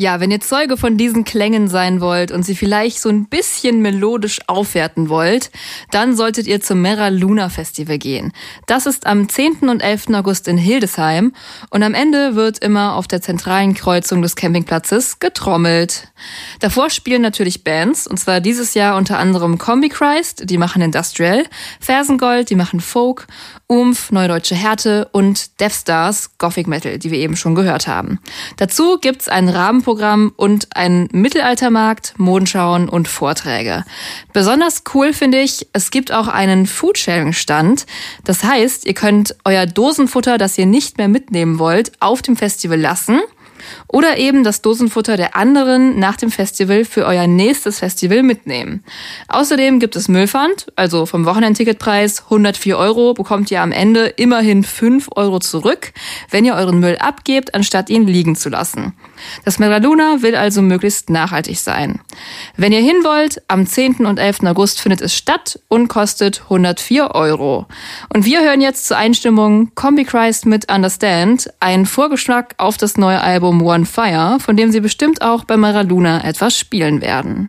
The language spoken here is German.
Ja, wenn ihr Zeuge von diesen Klängen sein wollt und sie vielleicht so ein bisschen melodisch aufwerten wollt, dann solltet ihr zum Mera Luna Festival gehen. Das ist am 10. und 11. August in Hildesheim und am Ende wird immer auf der zentralen Kreuzung des Campingplatzes getrommelt. Davor spielen natürlich Bands und zwar dieses Jahr unter anderem Combi Christ, die machen Industrial, Fersengold, die machen Folk, Umf, Neudeutsche Härte und Death Stars, Gothic Metal, die wir eben schon gehört haben. Dazu gibt's ein Rahmenprogramm Programm und ein Mittelaltermarkt, Modenschauen und Vorträge. Besonders cool finde ich, es gibt auch einen Foodsharing-Stand. Das heißt, ihr könnt euer Dosenfutter, das ihr nicht mehr mitnehmen wollt, auf dem Festival lassen – oder eben das Dosenfutter der anderen nach dem Festival für euer nächstes Festival mitnehmen. Außerdem gibt es Müllpfand, also vom Wochenendticketpreis 104 Euro bekommt ihr am Ende immerhin 5 Euro zurück, wenn ihr euren Müll abgebt, anstatt ihn liegen zu lassen. Das Meraluna will also möglichst nachhaltig sein. Wenn ihr hin wollt, am 10. und 11. August findet es statt und kostet 104 Euro. Und wir hören jetzt zur Einstimmung Combi Christ mit Understand, ein Vorgeschmack auf das neue Album One Fire, von dem sie bestimmt auch bei Maraluna etwas spielen werden.